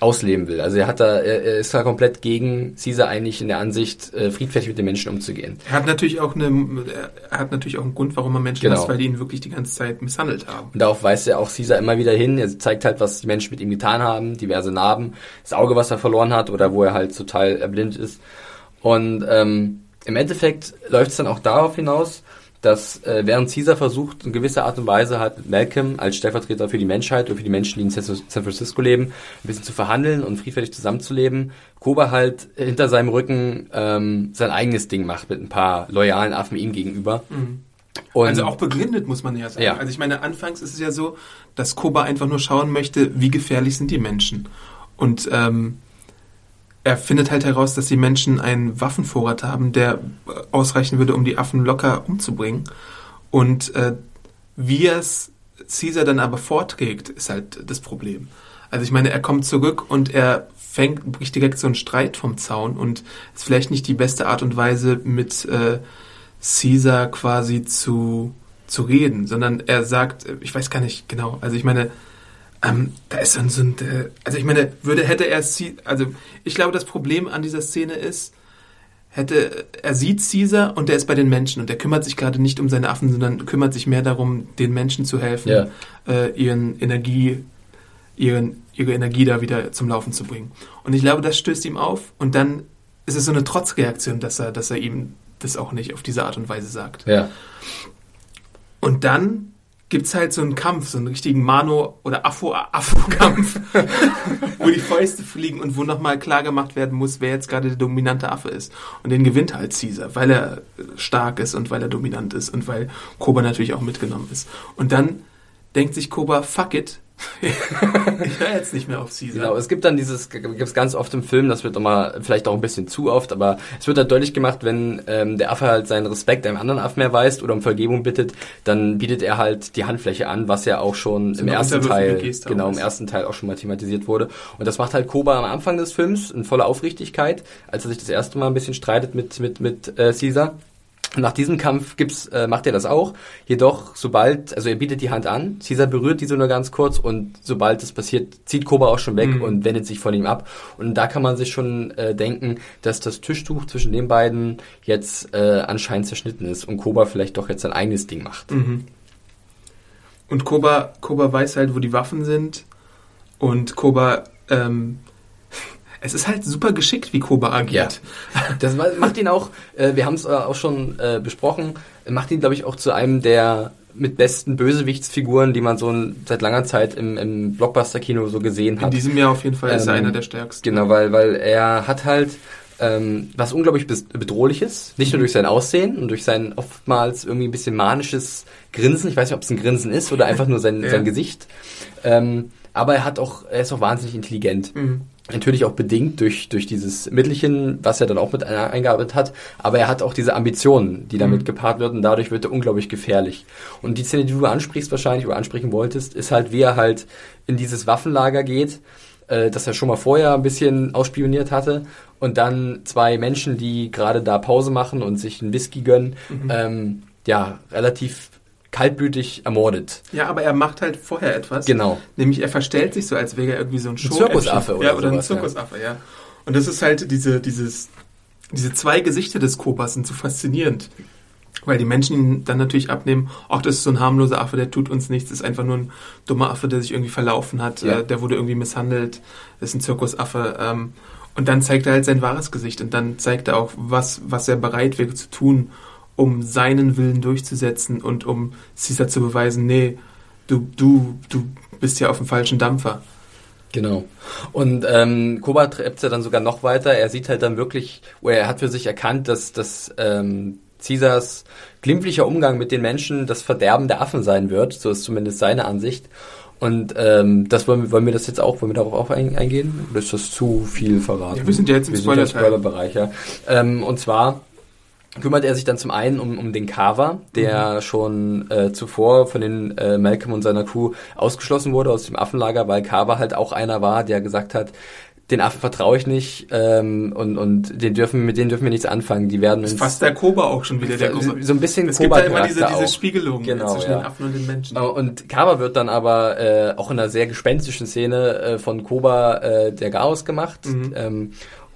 ausleben will. Also er hat da, er, ist da komplett gegen Caesar eigentlich in der Ansicht, äh, friedfertig mit den Menschen umzugehen. Er hat natürlich auch eine, er hat natürlich auch einen Grund, warum er Menschen Genau. hasst, weil die ihn wirklich die ganze Zeit misshandelt haben. Und darauf weist er auch Caesar immer wieder hin. Er zeigt halt, was die Menschen mit ihm getan haben, diverse Narben, das Auge, was er verloren hat oder wo er halt total erblindet ist. Und ähm, im Endeffekt läuft es dann auch darauf hinaus, dass äh, während Caesar versucht, in gewisser Art und Weise halt mit Malcolm als Stellvertreter für die Menschheit und für die Menschen, die in San Francisco leben, ein bisschen zu verhandeln und friedfertig zusammenzuleben, Koba halt hinter seinem Rücken ähm, sein eigenes Ding macht mit ein paar loyalen Affen ihm gegenüber. Und also auch begründet, muss man ja sagen. Ja. Also ich meine, anfangs ist es ja so, dass Koba einfach nur schauen möchte, wie gefährlich sind die Menschen. Und ähm, er findet halt heraus, dass die Menschen einen Waffenvorrat haben, der ausreichen würde, um die Affen locker umzubringen. Und äh, wie es Caesar dann aber vorträgt, ist halt das Problem. Also ich meine, er kommt zurück und er fängt, bricht direkt so einen Streit vom Zaun und ist vielleicht nicht die beste Art und Weise, mit äh, Caesar quasi zu, zu reden, sondern er sagt, äh, ich weiß gar nicht genau, also ich meine, ähm, da ist dann so ein, äh, also ich meine, würde, hätte er, also ich glaube, das Problem an dieser Szene ist, hätte, er sieht Caesar und der ist bei den Menschen und der kümmert sich gerade nicht um seine Affen, sondern kümmert sich mehr darum, den Menschen zu helfen, Ja. äh, ihren Energie, ihren, ihre Energie da wieder zum Laufen zu bringen. Und ich glaube, das stößt ihm auf und dann ist es so eine Trotzreaktion, dass er, dass er ihm das auch nicht auf diese Art und Weise sagt. ja. Und dann gibt's halt so einen Kampf, so einen richtigen Mano- oder Affo-Affo-Kampf, wo die Fäuste fliegen und wo nochmal klar gemacht werden muss, wer jetzt gerade der dominante Affe ist. Und den gewinnt halt Caesar, weil er äh, stark ist und weil er dominant ist und weil Koba natürlich auch mitgenommen ist. Und dann denkt sich Koba, fuck it, ich höre jetzt nicht mehr auf Caesar. Genau, es gibt dann dieses, gibt es ganz oft im Film, das wird immer, vielleicht auch ein bisschen zu oft, aber es wird halt deutlich gemacht, wenn ähm, der Affe halt seinen Respekt einem anderen Affen erweist oder um Vergebung bittet, dann bietet er halt die Handfläche an, was ja auch schon im ersten Teil, genau, im ersten Teil auch schon mal thematisiert wurde. Und das macht halt Koba am Anfang des Films in voller Aufrichtigkeit, als er sich das erste Mal ein bisschen streitet mit, mit, mit äh, Caesar. Nach diesem Kampf gibt's, äh, macht er das auch. Jedoch, sobald, also er bietet die Hand an, Caesar berührt diese nur ganz kurz und sobald das passiert, zieht Koba auch schon weg Mhm. und wendet sich von ihm ab. Und da kann man sich schon äh, denken, dass das Tischtuch zwischen den beiden jetzt äh, anscheinend zerschnitten ist und Koba vielleicht doch jetzt sein eigenes Ding macht. Mhm. Und Koba, Koba weiß halt, wo die Waffen sind. Und Koba, ähm, es ist halt super geschickt, wie Koba agiert. Das ma- macht ihn auch, äh, wir haben es äh, auch schon äh, besprochen, macht ihn, glaube ich, auch zu einem der mit besten Bösewichtsfiguren, die man so in- seit langer Zeit im, im Blockbuster-Kino so gesehen In hat. diesem Jahr auf jeden Fall ist er Ähm, einer der stärksten. Genau, weil, weil er hat halt ähm, was unglaublich bedrohliches, nicht nur durch sein Aussehen und durch sein oftmals irgendwie ein bisschen manisches Grinsen. Ich weiß nicht, ob es ein Grinsen ist oder einfach nur sein, Ja. sein Gesicht. Ähm, aber er hat auch, er ist auch wahnsinnig intelligent. Mhm. Natürlich auch bedingt durch, durch dieses Mittelchen, was er dann auch mit ein- eingearbeitet hat. Aber er hat auch diese Ambitionen, die damit Mhm. gepaart wird und dadurch wird er unglaublich gefährlich. Und die Szene, die du ansprichst wahrscheinlich oder ansprechen wolltest, ist halt, wie er halt in dieses Waffenlager geht, äh, das er schon mal vorher ein bisschen ausspioniert hatte und dann zwei Menschen, die gerade da Pause machen und sich einen Whisky gönnen, Mhm. ähm, ja, relativ kaltblütig ermordet. Ja, aber er macht halt vorher etwas. Genau. Nämlich er verstellt sich so, als wäre er irgendwie so ein Show Zirkusaffe oder ja, oder sowas, ein Zirkusaffe, ja. Und das ist halt diese, dieses, diese zwei Gesichter des Kobas sind so faszinierend. Weil die Menschen ihn dann natürlich abnehmen, ach, das ist so ein harmloser Affe, der tut uns nichts, ist einfach nur ein dummer Affe, der sich irgendwie verlaufen hat, Ja. äh, der wurde irgendwie misshandelt, ist ein Zirkusaffe. Ähm, und dann zeigt er halt sein wahres Gesicht und dann zeigt er auch, was, was er bereit wäre zu tun, um seinen Willen durchzusetzen und um Caesar zu beweisen, nee, du, du, du bist ja auf dem falschen Dampfer. Genau. Und ähm, Koba treibt ja dann sogar noch weiter. Er sieht halt dann wirklich, oder er hat für sich erkannt, dass, dass ähm, Caesars glimpflicher Umgang mit den Menschen das Verderben der Affen sein wird. So ist zumindest seine Ansicht. Und ähm, das wollen, wir- wollen wir das jetzt auch, wollen wir darauf auch ein, eingehen? Oder ist das zu viel verraten? Ja, wir sind ja jetzt im Wir sind ja Spoiler-Teil. Spoilerbereich, ja. Ähm, und zwar kümmert er sich dann zum einen um, um den Carver, der Mhm. schon äh, zuvor von den äh, Malcolm und seiner Crew ausgeschlossen wurde aus dem Affenlager, weil Carver halt auch einer war, der gesagt hat, den Affen vertraue ich nicht ähm, und, und den dürfen, mit denen dürfen wir nichts anfangen. Die werden uns fast der Koba auch schon wieder. Der so, so ein bisschen es gibt ja immer diese, diese. Spiegelung Genau, zwischen ja. den Affen und den Menschen. Und Kaba wird dann aber äh, auch in einer sehr gespenstischen Szene äh, von Koba äh, der Garaus gemacht. Mhm. Ähm,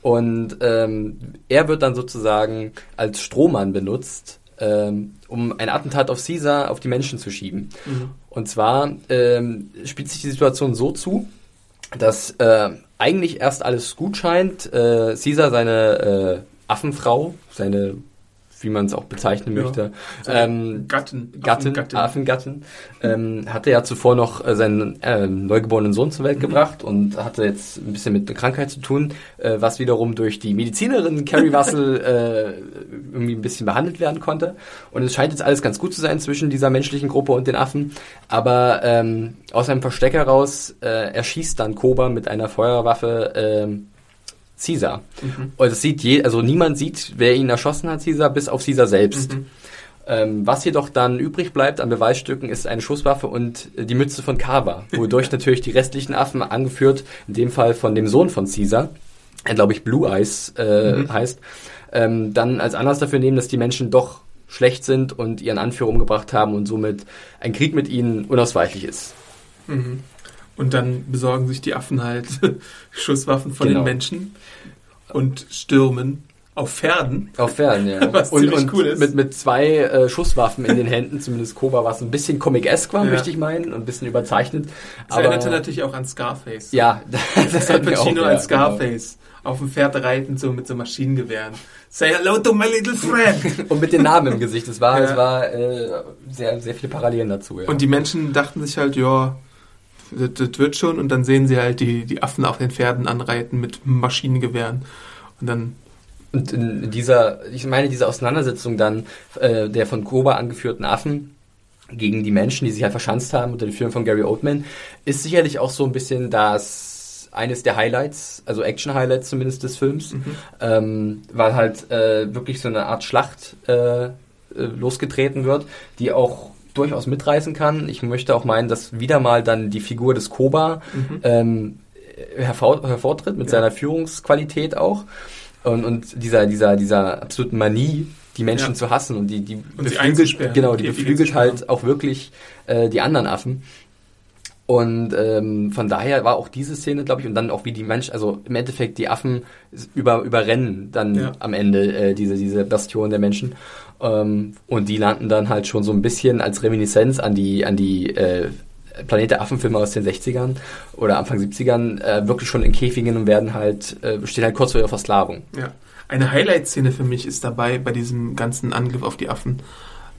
und ähm, er wird dann sozusagen als Strohmann benutzt, ähm, um ein Attentat auf Caesar auf die Menschen zu schieben. Mhm. Und zwar ähm, spielt sich die Situation so zu, dass äh, eigentlich erst alles gut scheint. Äh, Caesar seine äh, Affenfrau, seine wie man es auch bezeichnen Ja. möchte. So Ähm, Gatten. Gatten, Affengattin. Affengatten, ähm, hatte ja zuvor noch äh, seinen äh, neugeborenen Sohn zur Mhm. Welt gebracht und hatte jetzt ein bisschen mit einer Krankheit zu tun, äh, was wiederum durch die Medizinerin Carrie Russell äh, irgendwie ein bisschen behandelt werden konnte. Und es scheint jetzt alles ganz gut zu sein zwischen dieser menschlichen Gruppe und den Affen. Aber ähm, aus einem Versteck heraus äh, erschießt dann Koba mit einer Feuerwaffe ähm, Caesar. Und es sieht je, also niemand sieht, wer ihn erschossen hat, Caesar, bis auf Caesar selbst. Ähm, was jedoch dann übrig bleibt an Beweisstücken, ist eine Schusswaffe und äh, die Mütze von Carver, wodurch natürlich die restlichen Affen, angeführt in dem Fall von dem Sohn von Caesar, der glaube ich Blue Eyes äh, heißt, ähm, dann als Anlass dafür nehmen, dass die Menschen doch schlecht sind und ihren Anführer umgebracht haben und somit ein Krieg mit ihnen unausweichlich ist. Und dann besorgen sich die Affen halt Schusswaffen von Genau. den Menschen und stürmen auf Pferden. Auf Pferden, ja. Was und ziemlich und cool ist. Mit, mit zwei äh, Schusswaffen in den Händen, zumindest Koba, was ein bisschen Comic-esque war, Ja. möchte ich meinen, und ein bisschen überzeichnet. Das erinnerte natürlich auch an Scarface. ja, das Al hat mir auch, Pacino ja, als Scarface. Auf dem Pferd reitend, so mit so Maschinengewehren. Say hello to my little friend. Genau. Und mit den Namen im Gesicht. Es war, Ja. es war äh, sehr, sehr viele Parallelen dazu. Ja. Und die Menschen dachten sich halt, ja, das, das wird schon. Und dann sehen sie halt die, die Affen auf den Pferden anreiten mit Maschinengewehren. Und dann, Und in dieser, ich meine, diese Auseinandersetzung dann äh, der von Koba angeführten Affen gegen die Menschen, die sich halt verschanzt haben unter den Führung von Gary Oldman, ist sicherlich auch so ein bisschen das eines der Highlights, also Action-Highlights zumindest des Films, ähm, weil halt äh, wirklich so eine Art Schlacht äh, äh, losgetreten wird, die auch durchaus mitreißen kann. Ich möchte auch meinen, dass wieder mal dann die Figur des Koba ähm, hervor, hervortritt mit seiner Führungsqualität auch und, und dieser, dieser, dieser absoluten Manie, die Menschen Ja. zu hassen und die, die Und einzusperren, genau, die beflügelt halt auch wirklich äh, die anderen Affen. Und ähm, von daher war auch diese Szene, glaube ich, und dann auch wie die Menschen, also im Endeffekt die Affen über, überrennen dann Ja. am Ende äh, diese, diese Bastion der Menschen. Ähm, und die landen dann halt schon so ein bisschen als Reminiszenz an die, an die äh, Planet der Affenfilme aus den 60ern oder Anfang 70ern äh, wirklich schon in Käfigen und werden halt, äh, stehen halt kurz vor ihrer Versklavung. ja. Eine Highlight-Szene für mich ist dabei, bei diesem ganzen Angriff auf die Affen,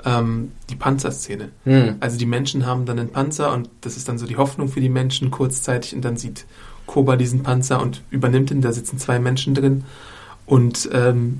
ähm, die Panzerszene. Hm. Also die Menschen haben dann einen Panzer und das ist dann so die Hoffnung für die Menschen kurzzeitig und dann sieht Koba diesen Panzer und übernimmt ihn, da sitzen zwei Menschen drin und ähm,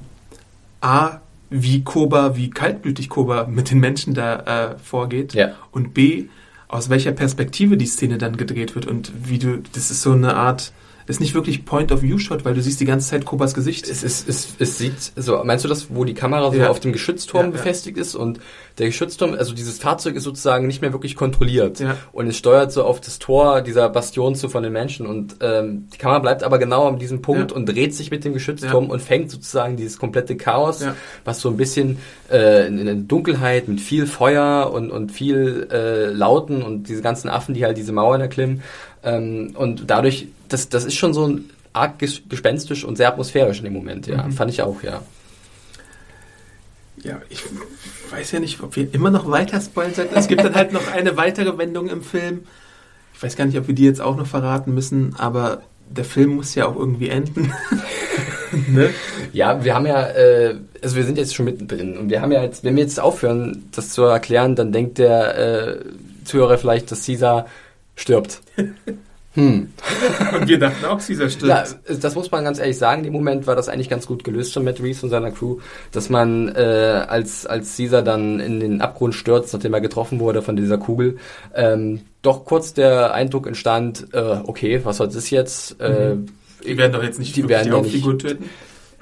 A, wie Koba, wie kaltblütig Koba mit den Menschen da äh, vorgeht Ja. und B, aus welcher Perspektive die Szene dann gedreht wird und wie du, das ist so eine Art, ist nicht wirklich Point-of-View-Shot, weil du siehst die ganze Zeit Kobas Gesicht. Es, ist, es, es sieht so, meinst du das, wo die Kamera so Ja. auf dem Geschützturm Ja, ja. befestigt ist und der Geschützturm, also dieses Fahrzeug ist sozusagen nicht mehr wirklich kontrolliert Ja. und es steuert so auf das Tor dieser Bastion zu von den Menschen und ähm, die Kamera bleibt aber genau an diesem Punkt Ja. und dreht sich mit dem Geschützturm Ja. und fängt sozusagen dieses komplette Chaos, Ja. was so ein bisschen äh, in, in der Dunkelheit mit viel Feuer und, und viel äh, Lauten und diese ganzen Affen, die halt diese Mauern erklimmen ähm, und dadurch, das, das ist schon so ein arg ges- gespenstisch und sehr atmosphärisch in dem Moment, ja. Mhm. Fand ich auch, ja. Ja, ich weiß ja nicht, ob wir immer noch weiter spoilern sollten. Es gibt dann halt noch eine weitere Wendung im Film. Ich weiß gar nicht, ob wir die jetzt auch noch verraten müssen, aber der Film muss ja auch irgendwie enden. ne? Ja, wir haben ja, äh, also wir sind jetzt schon mittendrin und wir haben ja jetzt, wenn wir jetzt aufhören, das zu erklären, dann denkt der äh, Zuhörer vielleicht, dass Caesar stirbt. Hm. Und wir dachten auch, Caesar stirbt. Ja, das muss man ganz ehrlich sagen. Im Moment war das eigentlich ganz gut gelöst von Matt Reeves und seiner Crew, dass man äh, als als Caesar dann in den Abgrund stürzt, nachdem er getroffen wurde von dieser Kugel, ähm, doch kurz der Eindruck entstand, äh, okay, was soll das jetzt? Äh, die werden doch jetzt nicht die werden die Hauptfigur nicht- töten.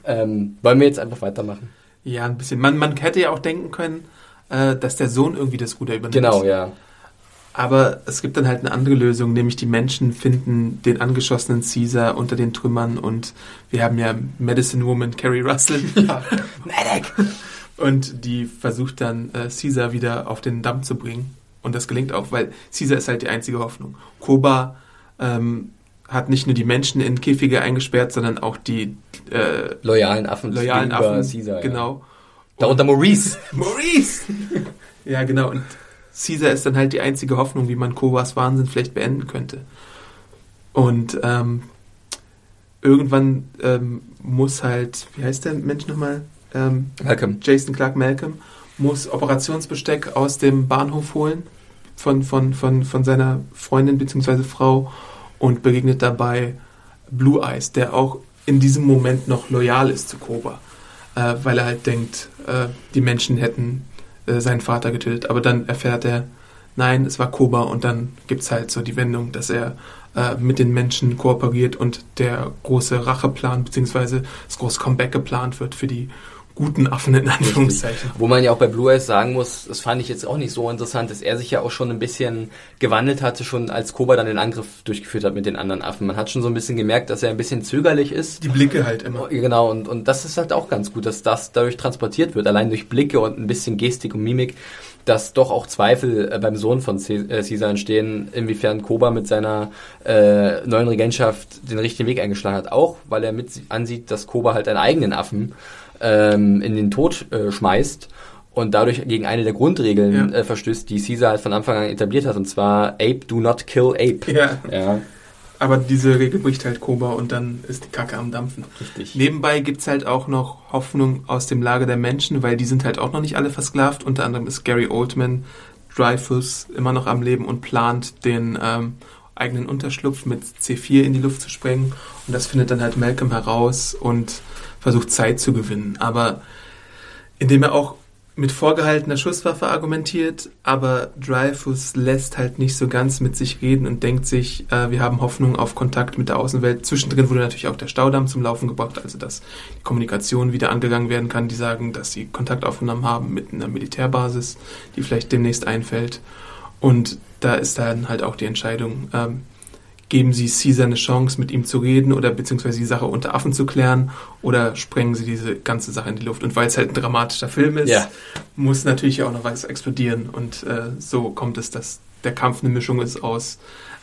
ähm, wollen wir jetzt einfach weitermachen? Ja, ein bisschen. Man, man hätte ja auch denken können, äh, dass der Sohn irgendwie das Ruder übernimmt. Genau, ja. Aber es gibt dann halt eine andere Lösung, nämlich die Menschen finden den angeschossenen Caesar unter den Trümmern und wir haben ja Medicine Woman Carrie Russell. Medic! Und die versucht dann äh, Caesar wieder auf den Damm zu bringen. Und das gelingt auch, weil Caesar ist halt die einzige Hoffnung. Koba ähm, hat nicht nur die Menschen in Käfige eingesperrt, sondern auch die äh, Loyalen Affen. loyalen Affen. Caesar, ja. genau. Darunter Maurice. Maurice! ja, genau. Und Caesar ist dann halt die einzige Hoffnung, wie man Kobas Wahnsinn vielleicht beenden könnte. Und ähm, irgendwann ähm, muss halt, wie heißt der Mensch nochmal? ähm, Malcolm. Jason Clark Malcolm, muss Operationsbesteck aus dem Bahnhof holen von, von, von, von seiner Freundin bzw. Frau und begegnet dabei Blue Eyes, der auch in diesem Moment noch loyal ist zu Koba, äh, weil er halt denkt, äh, die Menschen hätten äh, seinen Vater getötet. Aber dann erfährt er, nein, es war Koba und dann gibt es halt so die Wendung, dass er äh, mit den Menschen kooperiert und der große Racheplan bzw. das große Comeback geplant wird für die guten Affen in Anführungszeichen. Wo man ja auch bei Blue Eyes sagen muss, das fand ich jetzt auch nicht so interessant, dass er sich ja auch schon ein bisschen gewandelt hatte, schon als Koba dann den Angriff durchgeführt hat mit den anderen Affen. Man hat schon so ein bisschen gemerkt, dass er ein bisschen zögerlich ist. Die Blicke halt immer. Genau, und, und das ist halt auch ganz gut, dass das dadurch transportiert wird, allein durch Blicke und ein bisschen Gestik und Mimik, dass doch auch Zweifel äh, beim Sohn von äh, Caesar entstehen, inwiefern Koba mit seiner äh, neuen Regentschaft den richtigen Weg eingeschlagen hat. Auch, weil er mit ansieht, dass Koba halt einen eigenen Affen ähm, in den Tod äh, schmeißt und dadurch gegen eine der Grundregeln Ja. äh, verstößt, die Caesar halt von Anfang an etabliert hat, und zwar Ape do not kill Ape. Ja, Ja, aber diese Regel bricht halt Koba und dann ist die Kacke am Dampfen. richtig. Nebenbei gibt's halt auch noch Hoffnung aus dem Lager der Menschen, weil die sind halt auch noch nicht alle versklavt. Unter anderem ist Gary Oldman, Dreyfus immer noch am Leben und plant den ähm, eigenen Unterschlupf mit C4 in die Luft zu sprengen. Und das findet dann halt Malcolm heraus und versucht Zeit zu gewinnen. Aber indem er auch mit vorgehaltener Schusswaffe argumentiert, aber Dreyfus lässt halt nicht so ganz mit sich reden und denkt sich, äh, wir haben Hoffnung auf Kontakt mit der Außenwelt. Zwischendrin wurde natürlich auch der Staudamm zum Laufen gebracht, also dass die Kommunikation wieder angegangen werden kann. Die sagen, dass sie Kontakt aufgenommen haben mit einer Militärbasis, die vielleicht demnächst einfällt. Und da ist dann halt auch die Entscheidung, ähm, geben Sie Caesar eine Chance, mit ihm zu reden oder beziehungsweise die Sache unter Affen zu klären oder sprengen Sie diese ganze Sache in die Luft? Und weil es halt ein dramatischer Film ist, Ja. muss natürlich auch noch was explodieren. Und äh, so kommt es, dass der Kampf eine Mischung ist aus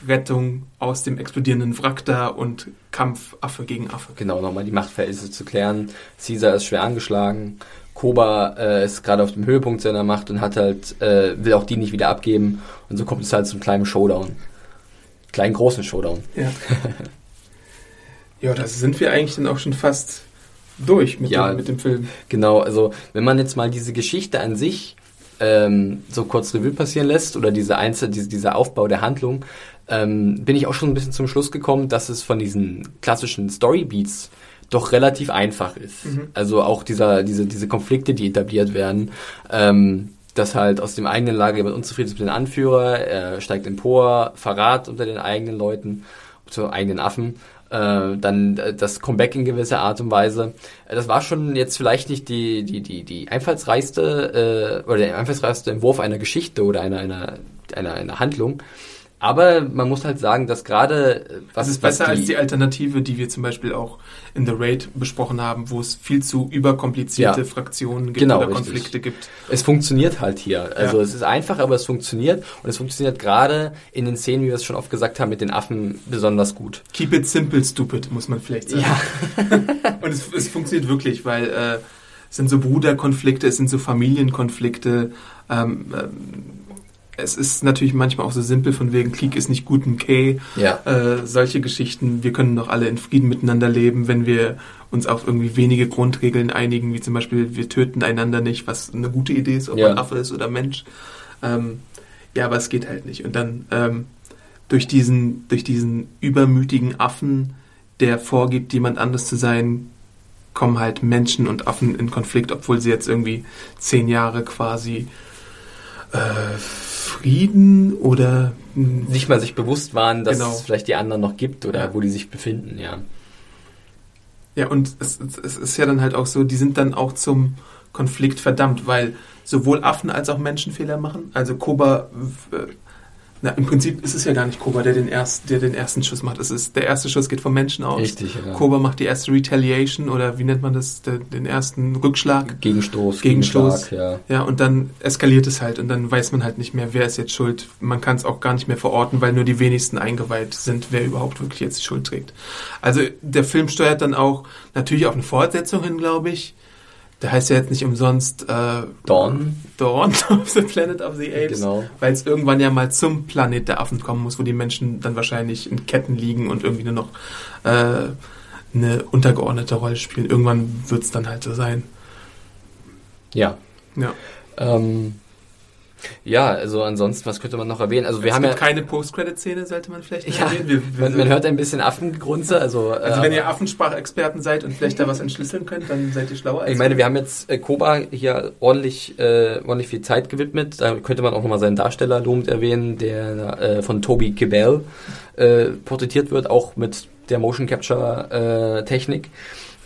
Rettung aus dem explodierenden Wrack da und Kampf Affe gegen Affe. Genau, nochmal die Machtverhältnisse zu klären. Caesar ist schwer angeschlagen. Koba äh, ist gerade auf dem Höhepunkt seiner Macht und hat halt, äh, will auch die nicht wieder abgeben. Und so kommt es halt zum kleinen Showdown. Kleinen großen Showdown. Ja. ja, da sind wir eigentlich dann auch schon fast durch mit, Ja. dem, mit dem Film. Genau, also wenn man jetzt mal diese Geschichte an sich ähm, so kurz Revue passieren lässt oder diese Einzel diese, dieser Aufbau der Handlung, ähm, bin ich auch schon ein bisschen zum Schluss gekommen, dass es von diesen klassischen Storybeats doch relativ einfach ist. Also auch dieser, diese, diese Konflikte, die etabliert werden, ähm, dass halt aus dem eigenen Lager jemand unzufrieden ist mit dem Anführer, er steigt empor, Verrat unter den eigenen Leuten, zu eigenen Affen, äh, dann äh, das Comeback in gewisser Art und Weise. Äh, Das war schon jetzt vielleicht nicht die, die, die, die einfallsreichste äh, oder der einfallsreichste Entwurf einer Geschichte oder einer, einer, einer, einer Handlung. Aber man muss halt sagen, dass gerade äh, was Das ist was besser als die Alternative, die wir zum Beispiel auch in The Raid besprochen haben, wo es viel zu überkomplizierte Ja. Fraktionen gibt Genau, oder richtig. Konflikte gibt. Es funktioniert halt hier. Also Ja. es ist einfach, aber es funktioniert. Und es funktioniert gerade in den Szenen, wie wir es schon oft gesagt haben, mit den Affen besonders gut. Keep it simple, stupid, muss man vielleicht sagen. Ja. Und es, es funktioniert wirklich, weil äh, es sind so Bruderkonflikte, es sind so Familienkonflikte. Ähm, ähm, es ist natürlich manchmal auch so simpel von wegen Krieg ist nicht gut ein K. Ja. Äh, solche Geschichten, wir können doch alle in Frieden miteinander leben, wenn wir uns auf irgendwie wenige Grundregeln einigen, wie zum Beispiel wir töten einander nicht, was eine gute Idee ist, ob Ja. man Affe ist oder Mensch. Ähm, ja, aber es geht halt nicht. Und dann ähm, durch diesen, durch diesen übermütigen Affen, der vorgibt, jemand anders zu sein, kommen halt Menschen und Affen in Konflikt, obwohl sie jetzt irgendwie zehn Jahre quasi äh, Frieden oder mh, Nicht mal sich bewusst waren, dass Genau. es vielleicht die anderen noch gibt oder Ja. wo die sich befinden, ja. Ja, und es, es, ist ja dann halt auch so, die sind dann auch zum Konflikt verdammt, weil sowohl Affen als auch Menschen Fehler machen. Also Koba, na, im Prinzip ist es ja gar nicht Koba, der den, erst, der den ersten Schuss macht. Es ist, der erste Schuss geht vom Menschen aus. Richtig, ja. Koba macht die erste Retaliation oder wie nennt man das, der, den ersten Rückschlag. Gegenstoß, Gegenstoß. Gegenschlag, ja. Ja, und dann eskaliert es halt und dann weiß man halt nicht mehr, wer ist jetzt schuld. Man kann es auch gar nicht mehr verorten, weil nur die wenigsten eingeweiht sind, wer überhaupt wirklich jetzt die Schuld trägt. Also der Film steuert dann auch natürlich auf eine Fortsetzung hin, glaube ich. Der heißt ja jetzt nicht umsonst äh, Dawn. Dawn of the Planet of the Apes, Genau. weil es irgendwann ja mal zum Planet der Affen kommen muss, wo die Menschen dann wahrscheinlich in Ketten liegen und irgendwie nur noch äh, eine untergeordnete Rolle spielen. Irgendwann wird es dann halt so sein. Ja. Ja. Ähm, ja, also ansonsten, was könnte man noch erwähnen? Also wir es haben gibt ja, keine Post-Credit-Szene, sollte man vielleicht ja erwähnen. Wir, wir man, man hört ein bisschen Affengrunze. Also, also äh, wenn ihr Affensprachexperten seid und vielleicht da was entschlüsseln könnt, dann seid ihr schlauer Ich meine, wir haben jetzt äh, Koba hier ordentlich, äh, ordentlich viel Zeit gewidmet. Da könnte man auch nochmal seinen Darsteller lobend erwähnen, der äh, von Toby Kibel äh, porträtiert wird, auch mit der Motion Capture äh, Technik,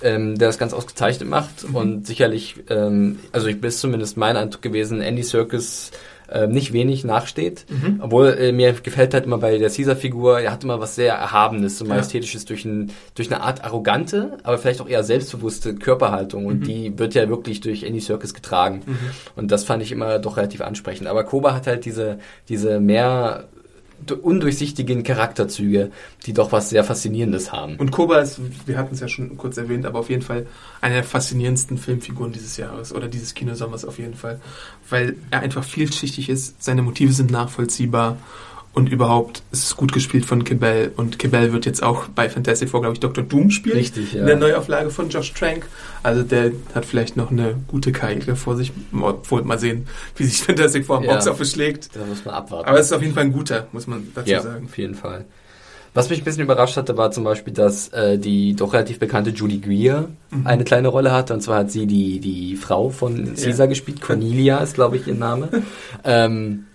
ähm, der das ganz ausgezeichnet macht und sicherlich, ähm, also ich bis zumindest mein Eindruck gewesen, Andy Serkis äh, nicht wenig nachsteht. Obwohl äh, mir gefällt halt immer bei der Caesar-Figur, er hat immer was sehr Erhabenes, so Majestätisches durch, ein, durch eine Art arrogante, aber vielleicht auch eher selbstbewusste Körperhaltung. Und die wird ja wirklich durch Andy Serkis getragen. Und das fand ich immer doch relativ ansprechend. Aber Koba hat halt diese, diese mehr undurchsichtigen Charakterzüge, die doch was sehr Faszinierendes haben. Und Koba ist, wir hatten es ja schon kurz erwähnt, aber auf jeden Fall eine der faszinierendsten Filmfiguren dieses Jahres oder dieses Kinosommers auf jeden Fall, weil er einfach vielschichtig ist, seine Motive sind nachvollziehbar und überhaupt ist es gut gespielt von Kebel und Kebel wird jetzt auch bei Fantastic Four, glaube ich, Dr. Doom spielen. Richtig, ja. In der Neuauflage von Josh Trank. Also der hat vielleicht noch eine gute Karriere vor sich, obwohl mal sehen, wie sich Fantastic Four im Ja. Box Office schlägt. Da muss man abwarten. Aber es ist auf jeden Fall ein guter, muss man dazu ja, sagen. auf jeden Fall. Was mich ein bisschen überrascht hatte, war zum Beispiel, dass äh, die doch relativ bekannte Judy Greer Mhm. eine kleine Rolle hatte. Und zwar hat sie die, die Frau von Caesar gespielt. Cornelia ist, glaube ich, ihr Name. ähm,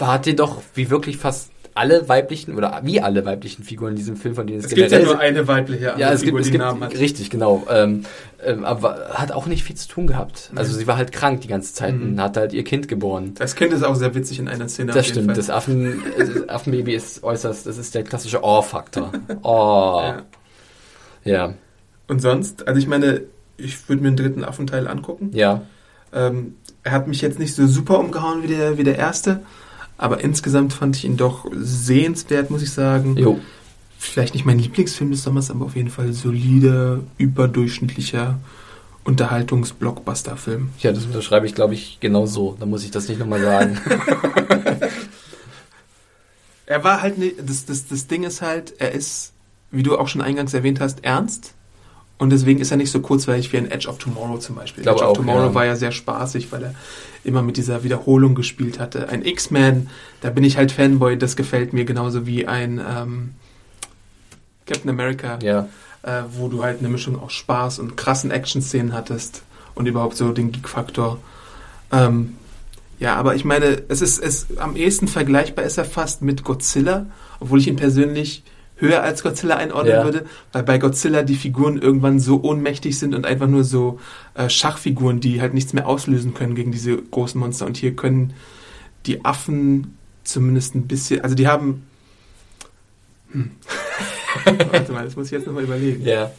hat die doch wie wirklich fast alle weiblichen oder wie alle weiblichen Figuren in diesem Film, von denen es, Es gibt ja nur eine weibliche ja, es gibt, Figur, es die gibt einen Namen hat. richtig, genau. Ähm, ähm, aber hat auch nicht viel zu tun gehabt. Also sie war halt krank die ganze Zeit Mhm. und hat halt ihr Kind geboren. Das Kind ist auch sehr witzig in einer Szene. Das stimmt, Fall. das Affen, Affenbaby ist äußerst, das ist der klassische Oh-Faktor. Oh. Ja. Ja, Und sonst, also ich meine, ich würde mir den dritten Affenteil angucken. ja. Ähm, er hat mich jetzt nicht so super umgehauen wie der, wie der erste, aber insgesamt fand ich ihn doch sehenswert, muss ich sagen. Jo. Vielleicht nicht mein Lieblingsfilm des Sommers, aber auf jeden Fall solider, überdurchschnittlicher Unterhaltungs-Blockbuster-Film. Ja, das unterschreibe ich, glaube ich, genau so. Da muss ich das nicht nochmal sagen. Er war halt, ne, das, das, das Ding ist halt, er ist, wie du auch schon eingangs erwähnt hast, ernst. Und deswegen ist er nicht so kurzweilig wie ein Edge of Tomorrow zum Beispiel. Glaube Edge of auch, Tomorrow ja. war ja sehr spaßig, weil er immer mit dieser Wiederholung gespielt hatte. Ein X-Men, da bin ich halt Fanboy, das gefällt mir genauso wie ein ähm, Captain America, ja. äh, wo du halt eine Mischung aus Spaß und krassen Action-Szenen hattest und überhaupt so den Geek-Faktor. Ähm, ja, aber ich meine, es ist es am ehesten vergleichbar ist er fast mit Godzilla, obwohl ich ihn persönlich höher als Godzilla einordnen Ja. würde, weil bei Godzilla die Figuren irgendwann so ohnmächtig sind und einfach nur so äh, Schachfiguren, die halt nichts mehr auslösen können gegen diese großen Monster. Und hier können die Affen zumindest ein bisschen, also die haben. Hm. Warte mal, das muss ich jetzt nochmal überlegen. Ja.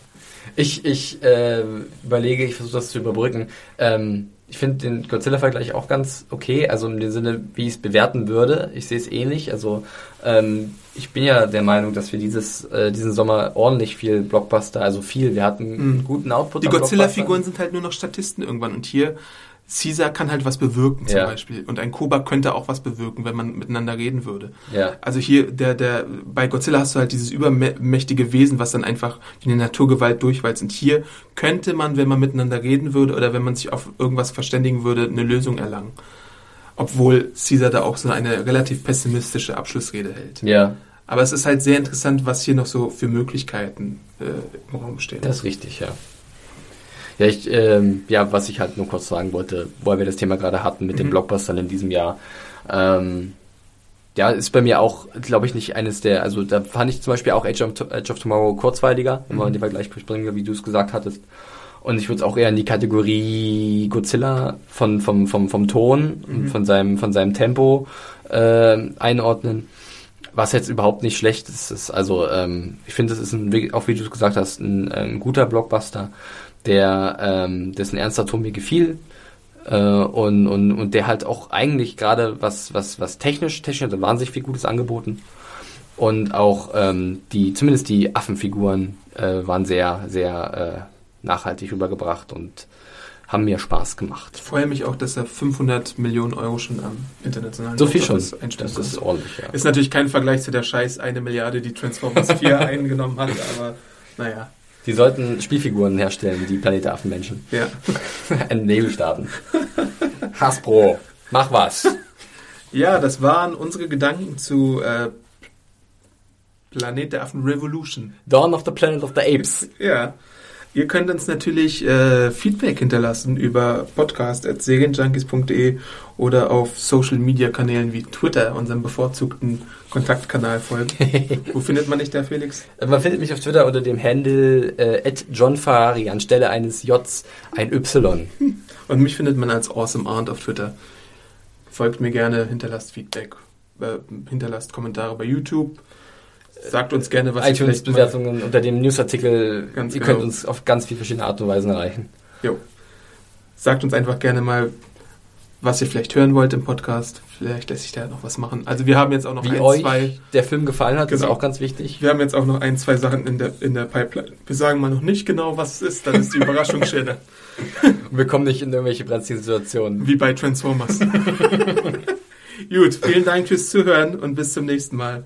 Ich, ich äh, überlege, ich versuche das zu überbrücken. Ähm, ich finde den Godzilla-Vergleich auch ganz okay, also in dem Sinne, wie ich es bewerten würde. Ich sehe es ähnlich. Also ähm, ich bin ja der Meinung, dass wir dieses, äh, diesen Sommer ordentlich viel Blockbuster, also viel, wir hatten einen guten Output. Die Godzilla-Figuren sind halt nur noch Statisten irgendwann. Und hier, Caesar kann halt was bewirken zum Ja. Beispiel. Und ein Koba könnte auch was bewirken, wenn man miteinander reden würde. Ja. Also hier, der, der, bei Godzilla hast du halt dieses übermächtige Wesen, was dann einfach wie eine Naturgewalt durchwalzt. Und hier könnte man, wenn man miteinander reden würde oder wenn man sich auf irgendwas verständigen würde, eine Lösung erlangen. Obwohl Caesar da auch so eine relativ pessimistische Abschlussrede hält. Ja, Aber es ist halt sehr interessant, was hier noch so für Möglichkeiten äh, im Raum stehen. das ist richtig, ja. Ja, ich, ähm, ja, was ich halt nur kurz sagen wollte, weil wir das Thema gerade hatten mit den Blockbustern in diesem Jahr. Ähm, ja, ist bei mir auch, glaube ich, nicht eines der, also da fand ich zum Beispiel auch Age of, Age of Tomorrow kurzweiliger, wenn man den Vergleich bringen, wie du es gesagt hattest. Und ich würde es auch eher in die Kategorie Godzilla von, vom, vom, vom Ton und von seinem, von seinem Tempo äh, einordnen. Was jetzt überhaupt nicht schlecht ist, ist also, ähm, ich finde, es ist ein, auch wie du es gesagt hast, ein, ein guter Blockbuster, der, ähm, dessen ernster Ton mir gefiel, äh, und, und, und der halt auch eigentlich gerade was, was, was technisch, technisch hat wahnsinnig viel Gutes angeboten. Und auch ähm, die, zumindest die Affenfiguren äh, waren sehr, sehr äh, nachhaltig rübergebracht und haben mir Spaß gemacht. Ich freue mich auch, dass er 500 Millionen Euro schon am internationalen So viel schon. Das ist ordentlich, ja. Ist natürlich kein Vergleich zu der Scheiß eine Milliarde, die Transformers 4 eingenommen hat, aber naja. Die sollten Spielfiguren herstellen, die Planet der Affenmenschen. Ja. Einen Nebel starten. Hasbro, mach was. Ja, das waren unsere Gedanken zu äh, Planet der Affen Revolution. Dawn of the Planet of the Apes. Ja. Ihr könnt uns natürlich äh, Feedback hinterlassen über podcast.serienjunkies.de oder auf Social Media Kanälen wie Twitter, unserem bevorzugten Kontaktkanal folgen. Wo findet man dich da, Felix? Man findet mich auf Twitter unter dem Handle äh, @johnferrari anstelle eines Js ein Y. Und mich findet man als Awesome Arndt auf Twitter. Folgt mir gerne, hinterlasst Feedback, äh, hinterlasst Kommentare bei YouTube. Sagt uns gerne, was ihr iTunes-Bewertungen unter dem Newsartikel. Ganz Ihr genau. könnt uns auf ganz viele verschiedene Art und Weisen erreichen. Jo. Sagt uns einfach gerne mal, was ihr vielleicht hören wollt im Podcast. Vielleicht lässt sich da noch was machen. Also wir haben jetzt auch noch Wie ein, euch zwei. der Film gefallen hat, ist Genau. auch ganz wichtig. Wir haben jetzt auch noch ein, zwei Sachen in der, in der Pipeline. Wir sagen mal noch nicht genau, was es ist. Dann ist die Überraschung schöner. Und wir kommen nicht in irgendwelche brenzligen Situationen. Wie bei Transformers. Gut, vielen Dank fürs Zuhören und bis zum nächsten Mal.